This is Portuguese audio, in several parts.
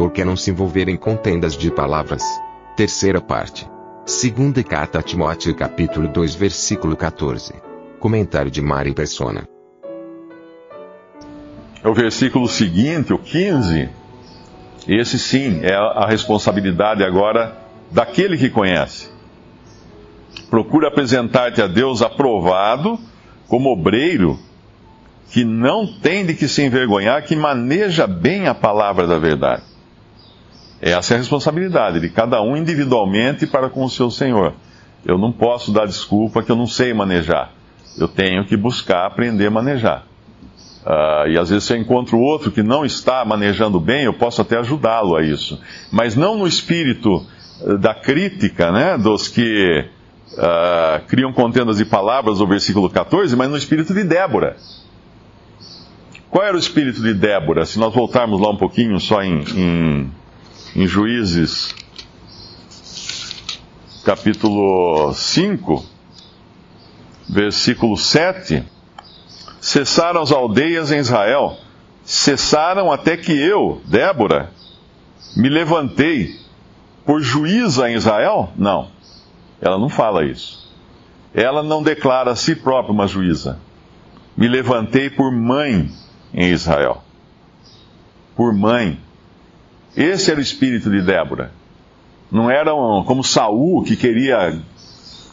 Por que não se envolver em contendas de palavras? Terceira parte. Segunda carta a Timóteo capítulo 2 versículo 14. Comentário de Mari Persona. É o versículo seguinte, o 15. Esse sim é a responsabilidade agora daquele que conhece. Procura apresentar-te a Deus aprovado, como obreiro, que não tem de que se envergonhar, que maneja bem a palavra da verdade. Essa é a responsabilidade de cada um individualmente para com o seu Senhor. Eu não posso dar desculpa que eu não sei manejar. Eu tenho que buscar aprender a manejar. Uh, e às vezes se eu encontro outro que não está manejando bem, eu posso até ajudá-lo a isso. Mas não no espírito uh, da crítica, né, dos que uh, criam contendas de palavras do versículo 14, mas no espírito de Débora. Qual era o espírito de Débora? Se nós voltarmos lá um pouquinho só em, em, em Juízes, capítulo 5, versículo 7 cessaram as aldeias em Israel, cessaram até que eu, Débora, me levantei por juíza em Israel? Não, ela não fala isso. Ela não declara a si própria uma juíza. Me levantei por mãe em Israel. Por mãe. Esse era o espírito de Débora. Não era um, como Saul que queria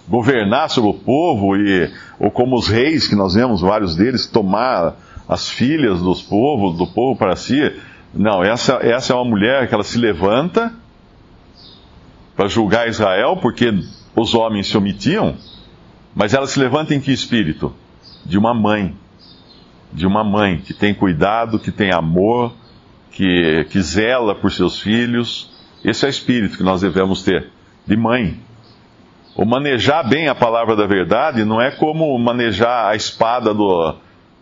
governar sobre o povo, e, ou como os reis, que nós vemos vários deles, tomar as filhas dos povos, do povo para si. Não, essa, essa é uma mulher que ela se levanta para julgar Israel, porque os homens se omitiam, mas ela se levanta em que espírito? De uma mãe. De uma mãe que tem cuidado, que tem amor, que, que zela por seus filhos. Esse é o espírito que nós devemos ter, de mãe. O manejar bem a palavra da verdade não é como manejar a espada do,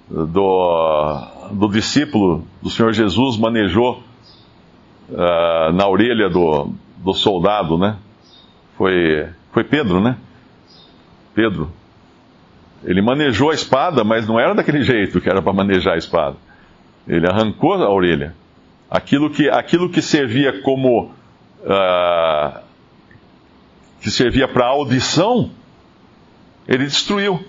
do, do discípulo do Senhor Jesus manejou uh, na orelha do, do soldado, né? Foi, foi Pedro, né? Pedro. Ele manejou a espada, mas não era daquele jeito que era para manejar a espada. Ele arrancou a orelha. Aquilo que, aquilo que servia como uh, que servia para audição, ele destruiu.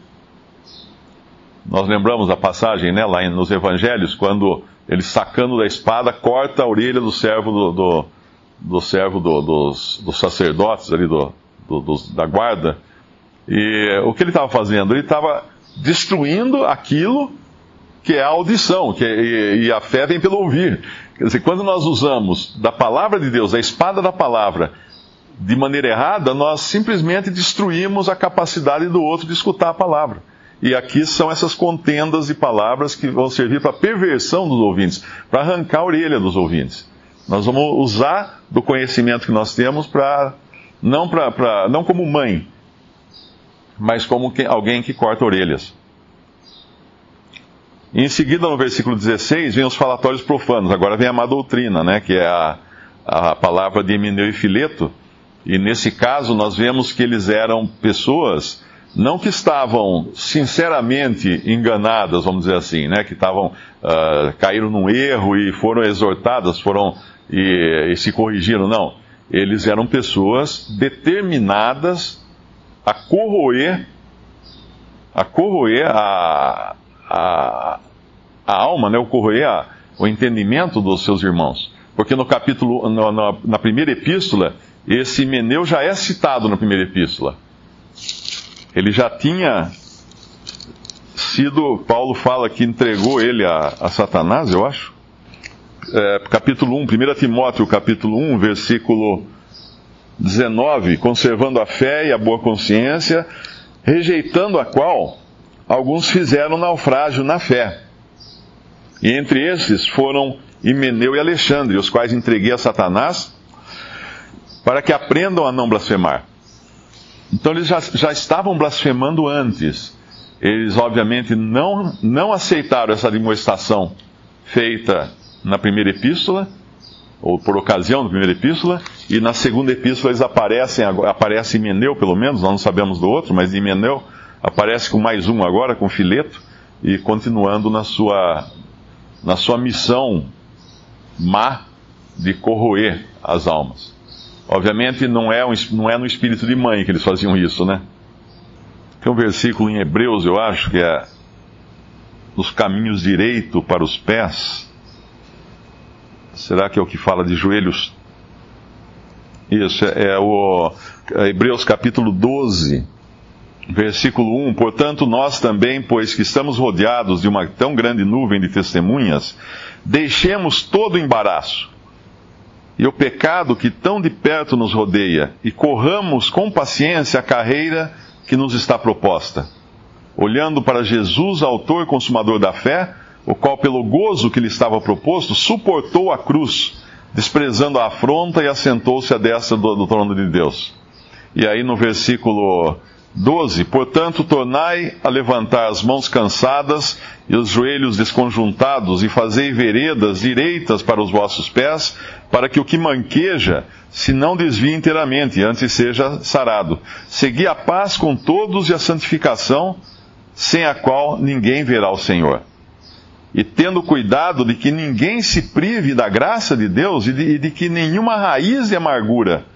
Nós lembramos da passagem né, lá nos evangelhos, quando ele sacando da espada corta a orelha do servo do, do, do servo do, dos, dos, sacerdotes ali do, dos, da guarda. E o que ele estava fazendo? Ele estava destruindo aquilo que é a audição, que é, e, e, a fé vem pelo ouvir. Quer dizer, quando nós usamos da palavra de Deus, a espada da palavra, de maneira errada, nós simplesmente destruímos a capacidade do outro de escutar a palavra. E aqui são essas contendas de palavras que vão servir para perversão dos ouvintes, para arrancar a orelha dos ouvintes. Nós vamos usar do conhecimento que nós temos para não não como mãe, mas como alguém que corta orelhas. Em seguida, no versículo 16, vem os falatórios profanos. Agora vem a má doutrina, né, que é a, a palavra de Emineu e Fileto, e nesse caso, nós vemos que eles eram pessoas não que estavam sinceramente enganadas, vamos dizer assim, né, que estavam uh, caíram num erro e foram exortadas, foram e, e, se corrigiram, não. Eles eram pessoas determinadas a corroer, a corroer a, a, a alma, né, o o entendimento dos seus irmãos, porque no capítulo, no, no, na primeira epístola esse Meneu já é citado na primeira epístola. Ele já tinha sido, Paulo fala que entregou ele a, a Satanás, eu acho. É, capítulo 1, 1 Timóteo, capítulo 1, versículo 19, conservando a fé e a boa consciência, rejeitando a qual alguns fizeram naufrágio na fé. E entre esses foram Himeneu e Alexandre, os quais entreguei a Satanás para que aprendam a não blasfemar. Então eles já, já estavam blasfemando antes. Eles, obviamente, não, não aceitaram essa demonstração feita na primeira epístola, ou por ocasião da primeira epístola, e na segunda epístola eles aparecem, aparece Himeneu, pelo menos, nós não sabemos do outro, mas Himeneu aparece com mais um agora, com Fileto, e continuando na sua, na sua missão má de corroer as almas. Obviamente não é, um, não é no espírito de mãe que eles faziam isso, né? Tem um versículo em Hebreus, eu acho, que é nos caminhos direito para os pés. Será que é o que fala de joelhos? Isso, é, é o é Hebreus capítulo 12, versículo 1. Portanto, nós também, pois que estamos rodeados de uma tão grande nuvem de testemunhas, deixemos todo o embaraço e o pecado que tão de perto nos rodeia, e corramos com paciência a carreira que nos está proposta, olhando para Jesus, autor e consumador da fé, o qual, pelo gozo que lhe estava proposto, suportou a cruz, desprezando a afronta e assentou-se à destra do, do trono de Deus. E aí no versículo 12: Portanto, tornai a levantar as mãos cansadas e os joelhos desconjuntados, e fazei veredas direitas para os vossos pés, para que o que manqueja se não desvie inteiramente, antes seja sarado. Segui a paz com todos e a santificação, sem a qual ninguém verá o Senhor. E tendo cuidado de que ninguém se prive da graça de Deus e de, e de que nenhuma raiz de amargura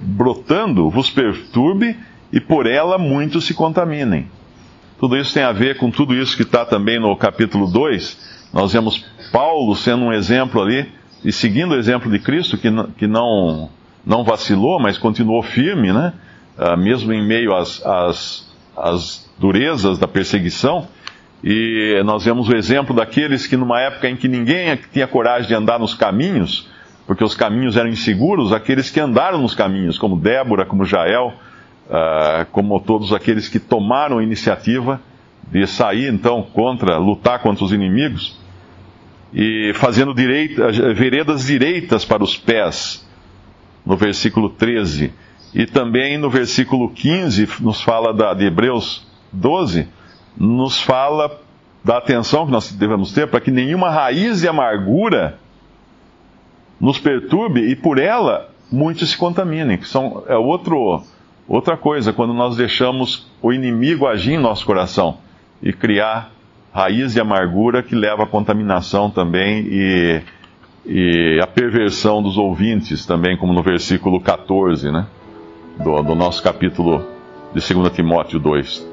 brotando vos perturbe e por ela muitos se contaminem. Tudo isso tem a ver com tudo isso que está também no capítulo 2. Nós vemos Paulo sendo um exemplo ali e seguindo o exemplo de Cristo, que, que não, não vacilou, mas continuou firme, né? Uh, mesmo em meio às, às, às durezas da perseguição. E nós vemos o exemplo daqueles que, numa época em que ninguém tinha coragem de andar nos caminhos, porque os caminhos eram inseguros, aqueles que andaram nos caminhos, como Débora, como Jael, uh, como todos aqueles que tomaram a iniciativa de sair então contra, lutar contra os inimigos e fazendo direita, veredas direitas para os pés, no versículo 13. E também no versículo 15, nos fala da, de Hebreus 12, nos fala da atenção que nós devemos ter para que nenhuma raiz de amargura nos perturbe e por ela muitos se contaminem. São, é outro, outra coisa, quando nós deixamos o inimigo agir em nosso coração e criar raiz de amargura que leva à contaminação também e, e a perversão dos ouvintes também, como no versículo 14, né? Do, do nosso capítulo de 2 Timóteo 2.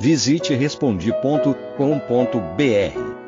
Visite respondi.com.br.